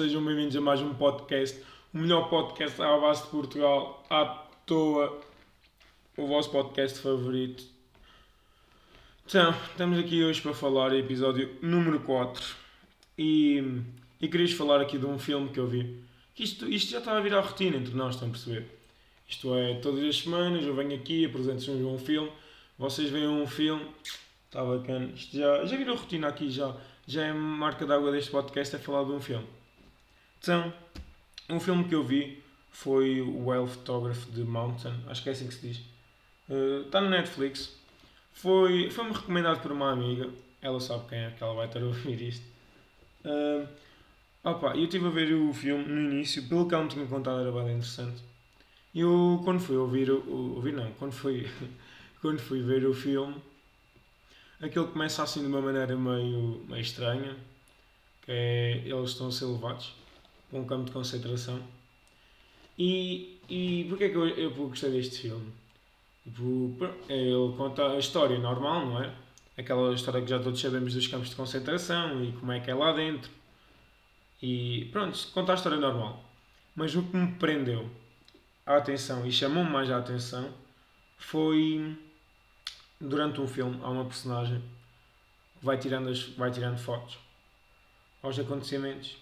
sejam bem-vindos a mais um podcast, o melhor podcast à base de Portugal, à toa, o vosso podcast favorito. Então, estamos aqui hoje para falar, episódio número 4, e, e queria falar aqui de um filme que eu vi. Isto, isto já está a virar rotina entre nós, estão a perceber? Isto é, todas as semanas eu venho aqui, apresento-vos um filme, vocês veem um filme, está bacana. Isto já, já virou rotina aqui, já, já é marca d'água deste podcast, é falar de um filme. Então, um filme que eu vi foi o Well Photograph de Mountain, acho que é assim que se diz. Uh, está no Netflix. Foi, foi-me recomendado por uma amiga, ela sabe quem é, que ela vai estar a ouvir isto. Uh, opa, eu estive a ver o filme no início, pelo que ela me tinha contado era bem interessante. E eu, quando fui ouvir, ouvir não, quando fui, quando fui ver o filme, aquilo começa assim de uma maneira meio, meio estranha, que é, eles estão a ser levados para um campo de concentração. E, e porquê é que eu, eu gostei deste filme? Tipo, ele conta a história normal, não é? Aquela história que já todos sabemos dos campos de concentração e como é que é lá dentro. E pronto, conta a história normal. Mas o que me prendeu a atenção e chamou-me mais a atenção foi durante um filme há uma personagem que vai tirando, as, vai tirando fotos aos acontecimentos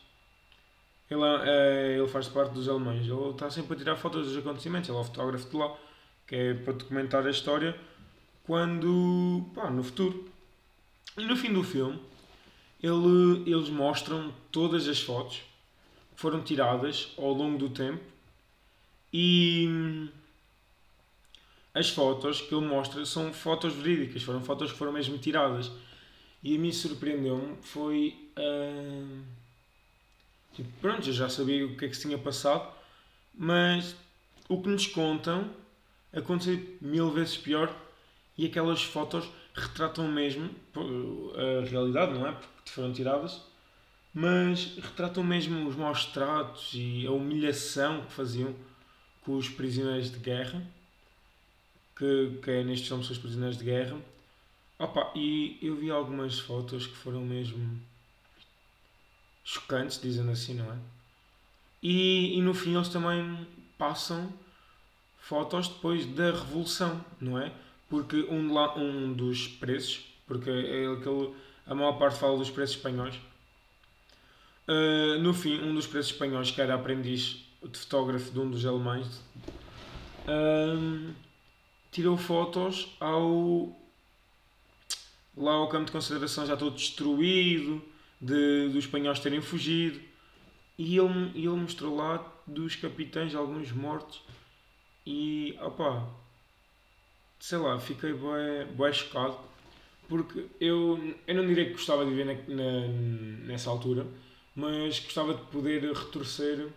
ele, é, ele faz parte dos alemães. Ele está sempre a tirar fotos dos acontecimentos. Ele é o fotógrafo de lá, que é para documentar a história quando. Pá, no futuro. E no fim do filme, ele, eles mostram todas as fotos que foram tiradas ao longo do tempo e as fotos que ele mostra são fotos verídicas, foram fotos que foram mesmo tiradas. E a mim surpreendeu-me foi. Uh Tipo, pronto, eu já sabia o que é que se tinha passado, mas o que nos contam aconteceu mil vezes pior e aquelas fotos retratam mesmo a realidade, não é? Porque foram tiradas, mas retratam mesmo os maus tratos e a humilhação que faziam com os prisioneiros de guerra, que, que é filmes são os prisioneiros de guerra. Opa, e eu vi algumas fotos que foram mesmo chocantes, dizendo assim, não é? E, e no fim eles também passam fotos depois da Revolução, não é? Porque um, um dos preços, porque é aquele, a maior parte fala dos preços espanhóis, uh, no fim, um dos preços espanhóis, que era aprendiz de fotógrafo de um dos alemães, uh, tirou fotos ao lá ao campo de consideração já todo destruído, de, dos espanhóis terem fugido. E ele, ele mostrou lá dos capitães, alguns mortos. E, opá, sei lá, fiquei bem, chocado. Porque eu, eu não diria que gostava de viver na, na, nessa altura, mas gostava de poder retorcer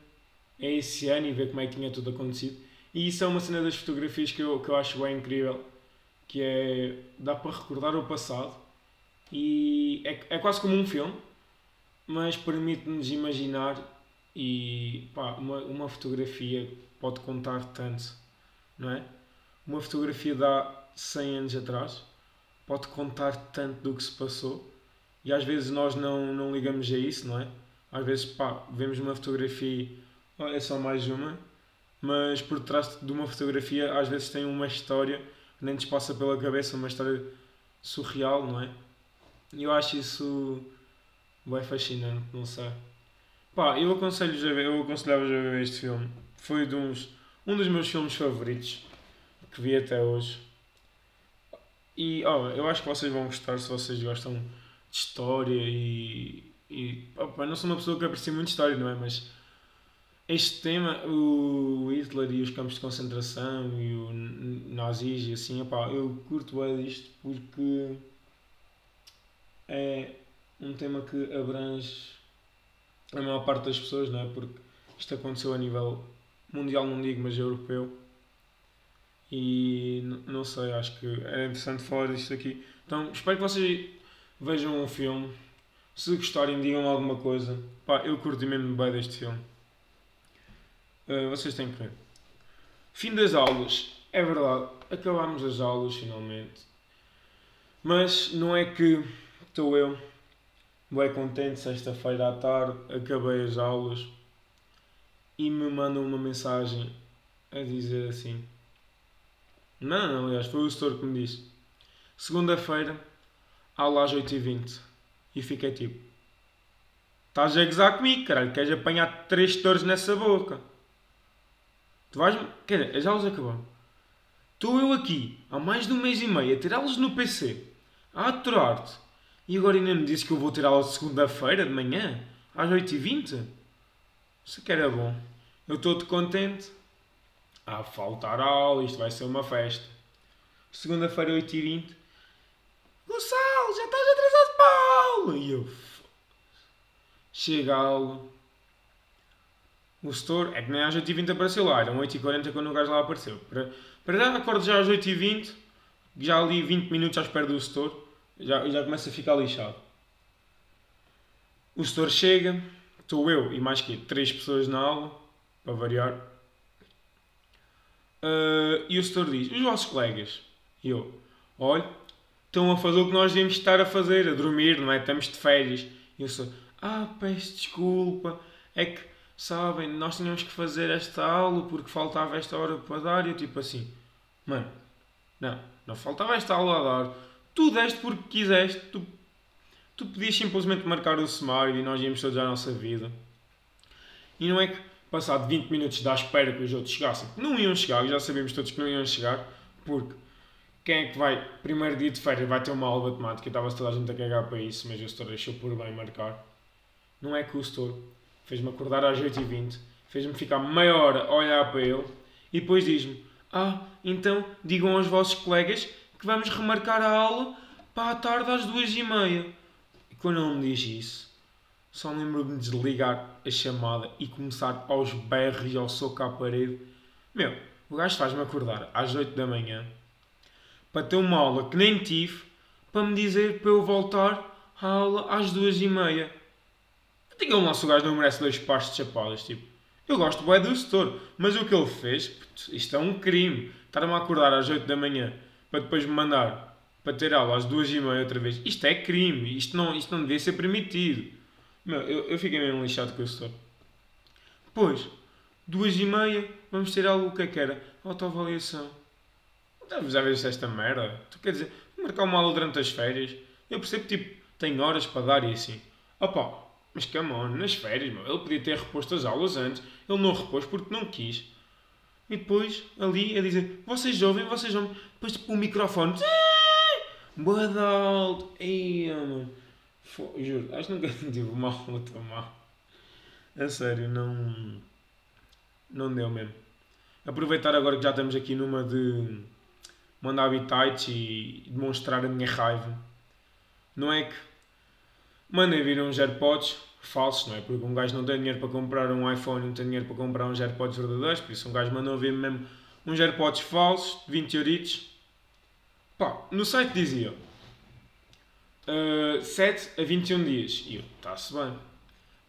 a esse ano e ver como é que tinha tudo acontecido. E isso é uma cena das fotografias que eu, que eu acho bem incrível, que é, dá para recordar o passado e é, é quase como um filme, mas permite-nos imaginar e pá, uma, uma fotografia pode contar tanto, não é? Uma fotografia de há 100 anos atrás pode contar tanto do que se passou e às vezes nós não, não ligamos a isso, não é? Às vezes, pá, vemos uma fotografia oh, é só mais uma, mas por trás de uma fotografia às vezes tem uma história que nem nos passa pela cabeça, uma história surreal, não é? E eu acho isso Bem fascinante, não sei. Pá, eu aconselho a ver, eu aconselhava a ver este filme. Foi de uns, um dos meus filmes favoritos que vi até hoje. E oh, eu acho que vocês vão gostar se vocês gostam de história e. e opa, não sou uma pessoa que aprecia muito história, não é? Mas este tema, o Hitler e os campos de concentração e o nazis e assim, opa, eu curto bem disto porque é um tema que abrange a maior parte das pessoas, não é? Porque isto aconteceu a nível mundial, não digo, mas europeu. E não sei, acho que é interessante falar disto aqui. Então, espero que vocês vejam o filme. Se gostarem, digam alguma coisa. Pá, eu curti mesmo bem deste filme. Uh, vocês têm que ver. Fim das aulas. É verdade, acabámos as aulas finalmente. Mas não é que estou eu bem contente, sexta-feira à tarde, acabei as aulas e me mandam uma mensagem a dizer assim. Não, não, aliás, foi o setor que me disse. Segunda-feira, aula às 8h20. E fiquei tipo: Estás a gozar comigo, caralho, queres apanhar três setores nessa boca? Tu vais. Quer dizer, as aulas acabaram. Estou eu aqui, há mais de um mês e meio, a ter aulas no PC, a aturar-te. E agora ainda me disse que eu vou ter aula segunda-feira de manhã, às 8h20? Isso que era bom. Eu estou-te contente. Ah, faltar aula, isto vai ser uma festa. Segunda-feira, 8h20. Gonçalo, já estás atrasado para aula! E eu. Chega a aula. O setor é que nem às 8h20 apareceu lá, eram 8h40 quando o gajo lá apareceu. Para, para já acordo já às 8h20, já ali 20 minutos à espera do setor, já, já começa a ficar lixado. O setor chega, estou eu e mais que três pessoas na aula, para variar. Uh, e o setor diz: Os vossos colegas? E eu: Olha, estão a fazer o que nós devíamos estar a fazer, a dormir, não é? Estamos de férias. E eu sou: Ah, peço desculpa, é que sabem, nós tínhamos que fazer esta aula porque faltava esta hora para dar. E eu, tipo assim: Mano, não, não faltava esta aula a dar. Tu deste porque quiseste, tu, tu podias simplesmente marcar o sumário e nós íamos todos à nossa vida. E não é que passado 20 minutos da espera que os outros chegassem, não iam chegar, já sabíamos todos que não iam chegar, porque quem é que vai, primeiro dia de férias, vai ter uma aula de matemática, estava-se toda a gente a cagar para isso, mas o setor deixou por bem marcar. Não é que o setor fez-me acordar às 8h20, fez-me ficar meia hora a olhar para ele e depois diz-me: Ah, então digam aos vossos colegas que vamos remarcar a aula para a tarde às 2h30. E quando ele me diz isso, só lembro-me de desligar a chamada e começar aos berros e ao soco à parede. Meu, o gajo faz-me acordar às 8 da manhã para ter uma aula que nem tive para me dizer para eu voltar à aula às 2 e meia. Digam lá se o gajo não merece dois pares de chapadas, tipo. Eu gosto bem do setor, mas o que ele fez, isto é um crime. Estar-me a acordar às 8 da manhã para depois me mandar para ter aula às 2 e meia outra vez. Isto é crime, isto não, isto não devia ser permitido. Meu, eu, eu fiquei mesmo lixado com o setor. Pois, duas e meia, vamos ter algo que é que era? Autoavaliação. Já viste esta merda? Tu quer dizer, marcar uma aula durante as férias? Eu percebo tipo, tem horas para dar e assim. Opa, mas come on, nas férias, meu, ele podia ter reposto as aulas antes. Ele não repôs porque não quis. E depois, ali, a dizer, vocês ouvem, vocês ouvem. Depois, tipo, o microfone. Boa. Juro, acho que nunca tive uma aula tão má. A sério, não. Não deu mesmo. Aproveitar agora que já estamos aqui numa de mandar habitats e demonstrar a minha raiva. Não é que mandem vir uns AirPods falsos, não é? Porque um gajo não tem dinheiro para comprar um iPhone, não tem dinheiro para comprar uns AirPods verdadeiros, por isso um gajo mandou vir mesmo uns AirPods falsos, de 20 euritos. Pá, no site dizia uh, 7 a 21 dias. E eu, está-se bem.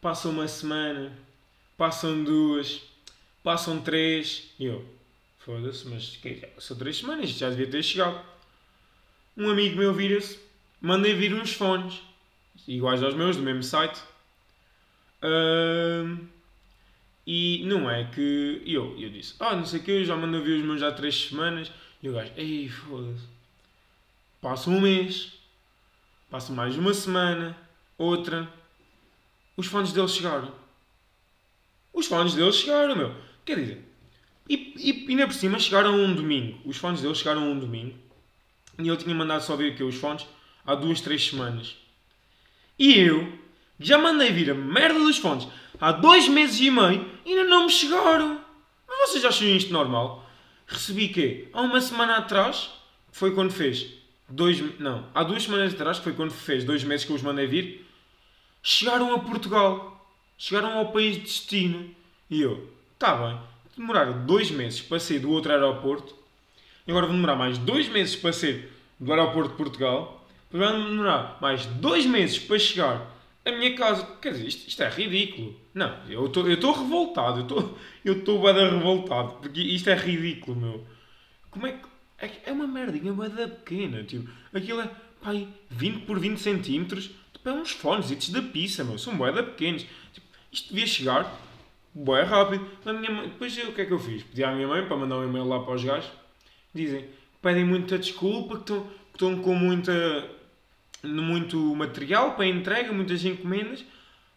Passa uma semana, passam duas, passam três. E eu, foda-se, mas que, são três semanas, já devia ter chegado. Um amigo meu vira-se, mandei vir uns fones, iguais aos meus, do mesmo site. E não é que eu, eu disse, ah, não sei o que, eu já mandei vir os meus há três semanas. E o gajo, ei, foda-se. Passa um mês, passa mais uma semana, outra. Os fones deles chegaram. Os fones deles chegaram, meu. Quer dizer, e, e, ainda por cima chegaram um domingo. Os fones deles chegaram um domingo. E eu tinha mandado só vir aqui os fones há duas, três semanas. E eu já mandei vir a merda dos fones há dois meses e meio e ainda não me chegaram. Mas vocês acham isto normal? Recebi quê? Há uma semana atrás, foi quando fez dois. Não, há duas semanas atrás, que foi quando fez dois meses que eu os mandei vir, chegaram a Portugal. Chegaram ao país de destino. E eu, tá bem demoraram dois meses para sair do outro aeroporto, e agora vão demorar mais dois meses para sair do aeroporto de Portugal, vão demorar mais dois meses para chegar à minha casa. Quer dizer, isto, isto é ridículo. Não, eu estou revoltado, eu estou eu bem revoltado, porque isto é ridículo, meu. Como é que. É, é uma merdinha bada pequena, tipo. Aquilo é pai, 20 por 20 centímetros, tipo, é uns fones da pizza, meu, são boeda pequenos. Tipo, isto devia chegar boé rápido. A minha mãe, depois eu, o que é que eu fiz? Pedi à minha mãe para mandar um e-mail lá para os gajos. Dizem, pedem muita desculpa, que estão com muita, muito material para entrega, muitas encomendas.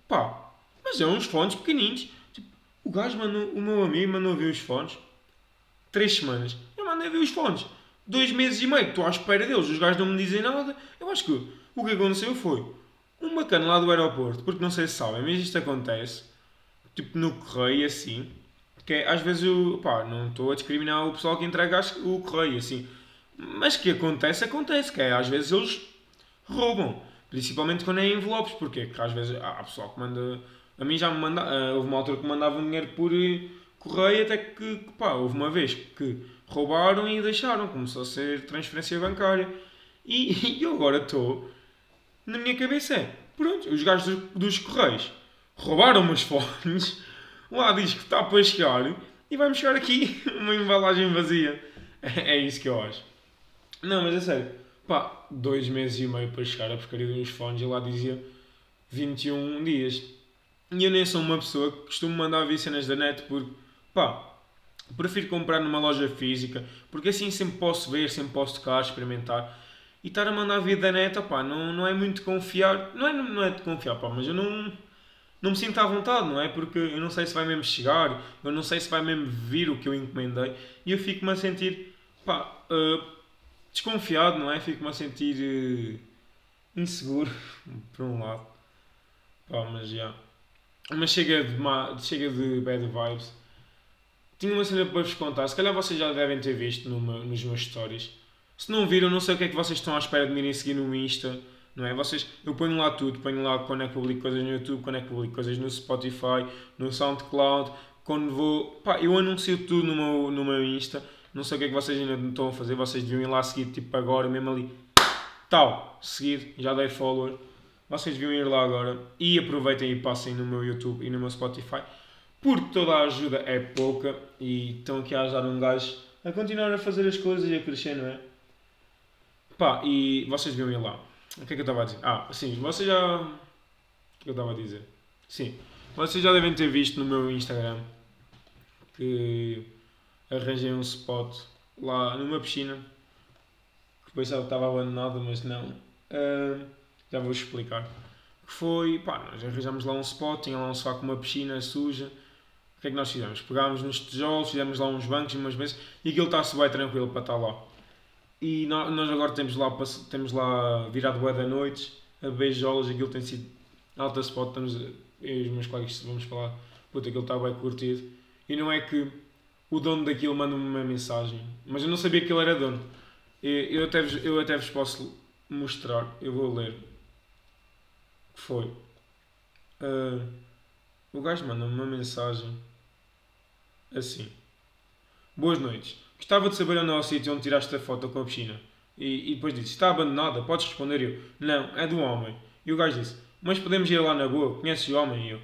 Pá, mas é uns fones pequeninos. Tipo, o gajo mandou, o meu amigo mandou ver os fones. Três semanas. Eu mandei ver os fones. Dois meses e meio, estou à espera deles. Os gajos não me dizem nada. Eu acho que o que aconteceu foi um bacana lá do aeroporto, porque não sei se sabem, mas isto acontece tipo no correio assim, que é, às vezes eu, pá, não estou a discriminar o pessoal que entrega o correio assim, mas que acontece, acontece, que é, às vezes eles roubam, principalmente quando é envelopes, porque às vezes há pessoal que manda, a mim já me manda, uh, houve uma altura que mandava dinheiro por eh, correio até que, que, pá, houve uma vez que roubaram e deixaram, começou a ser transferência bancária. E, e eu agora estou, na minha cabeça é, pronto, os gajos dos, dos correios roubaram-me os fones, lá diz que está para chegar e vai-me chegar aqui uma embalagem vazia. É, é isso que eu acho. Não, mas é sério. Pá, dois meses e meio para chegar a porcaria uns fones e lá dizia 21 dias. E eu nem sou uma pessoa que costumo mandar vir cenas da net porque, pá, prefiro comprar numa loja física porque assim sempre posso ver, sempre posso tocar, experimentar. E estar a mandar vir da net, pá, não, não é muito confiar. Não é, não é de confiar, pá, mas eu não não me sinto à vontade, não é? Porque eu não sei se vai mesmo chegar, eu não sei se vai mesmo vir o que eu encomendei e eu fico-me a sentir, pá, uh, desconfiado, não é? Fico-me a sentir uh, inseguro, por um lado. Pá, mas já. Mas chega de, má, chega de bad vibes. Tinha uma cena para vos contar, se calhar vocês já devem ter visto numa, nos meus stories. Se não viram, não sei o que é que vocês estão à espera de me irem seguir no Insta não é? Vocês, eu ponho lá tudo, ponho lá quando é que publico coisas no YouTube, quando é que publico coisas no Spotify, no SoundCloud, quando vou, pá, eu anuncio tudo no meu, no meu Insta, não sei o que é que vocês ainda estão a fazer, vocês deviam ir lá seguir, tipo agora, mesmo ali, tal, seguir, já dei follower, vocês deviam ir lá agora e aproveitem e passem no meu YouTube e no meu Spotify, porque toda a ajuda é pouca e estão aqui a ajudar um gajo a continuar a fazer as coisas e a crescer, não é? Pá, e vocês deviam ir lá. O que é que eu estava a dizer? Ah, sim, vocês já. O que eu estava a dizer? Sim, vocês já devem ter visto no meu Instagram que arranjei um spot lá numa piscina que pensava que estava abandonada, mas não. Uh, já vou explicar. Que foi, pá, nós arranjamos lá um spot, tinha lá um sofá com uma piscina suja. O que é que nós fizemos? Pegámos nos tijolos, fizemos lá uns bancos e umas vezes e aquilo está-se bem tranquilo para estar lá. E nós agora temos lá, temos lá virado bué da noite, a beijolas, aquilo tem sido alta spot, estamos, eu e os meus colegas vamos falar, puta, aquilo está bem curtido. E não é que o dono daquilo manda-me uma mensagem, mas eu não sabia que ele era dono. Eu até, vos, eu até vos posso mostrar, eu vou ler. Foi? Uh, o gajo manda-me uma mensagem assim. Boas noites. Gostava de saber onde é o sítio onde tiraste a foto com a piscina. E, e depois disse: Está abandonada? Podes responder eu: Não, é do homem. E o gajo disse: Mas podemos ir lá na boa? Conheces o homem? E eu: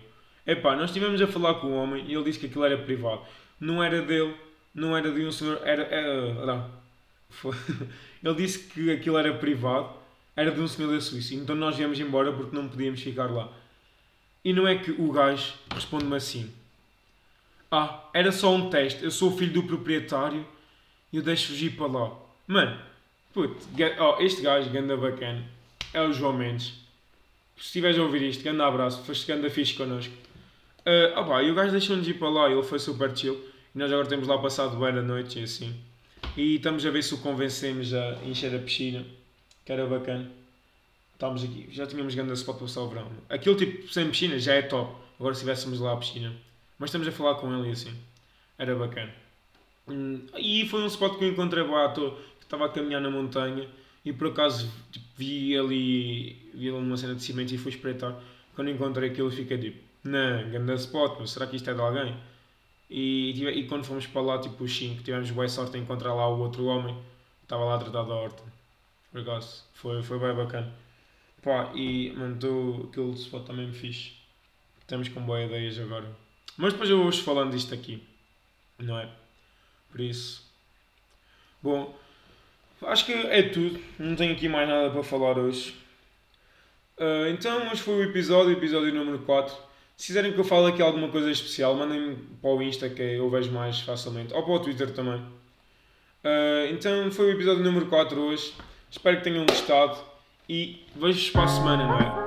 Epá, nós estivemos a falar com o homem e ele disse que aquilo era privado. Não era dele, não era de um senhor. Era. era não. Ele disse que aquilo era privado, era de um senhor da Suíça. Então nós viemos embora porque não podíamos ficar lá. E não é que o gajo responde-me assim: Ah, era só um teste, eu sou o filho do proprietário e eu deixo fugir para lá. Mano, puto, oh, este gajo, ganda bacana, é o João Mendes. Se estiveres a ouvir isto, grande abraço, foste ganda fixe connosco. Uh, opa, e o gajo deixou-nos ir para lá, ele foi super chill. E nós agora temos lá passado bem a noite e assim. E estamos a ver se o convencemos a encher a piscina, que era bacana. Estamos aqui, já tínhamos grande spot para passar o verão. Aquilo tipo sem piscina já é top. Agora se tivéssemos lá a piscina. Mas estamos a falar com ele e assim. Era bacana. Hum, e foi um spot que eu encontrei lá, que estava a caminhar na montanha e por acaso tipo, vi ali, vi ali uma cena de cimento e fui espreitar. Quando encontrei aquilo fiquei tipo, não, grande spot, mas será que isto é de alguém? E, e quando fomos para lá, tipo os 5, tivemos boa sorte em encontrar lá o outro homem que estava lá a tratar da horta. Foi, foi bem bacana. Pá, e mandou aquele spot também me fixe. Estamos com boas ideias agora. Mas depois eu vou-vos falando disto aqui, não é? Por isso. Bom, acho que é tudo. Não tenho aqui mais nada para falar hoje. Uh, então, hoje foi o episódio, episódio número 4. Se quiserem que eu fale aqui alguma coisa especial, mandem-me para o Insta que eu vejo mais facilmente. Ou para o Twitter também. Uh, então, foi o episódio número 4 hoje. Espero que tenham gostado. E vejo-vos para a semana, não é?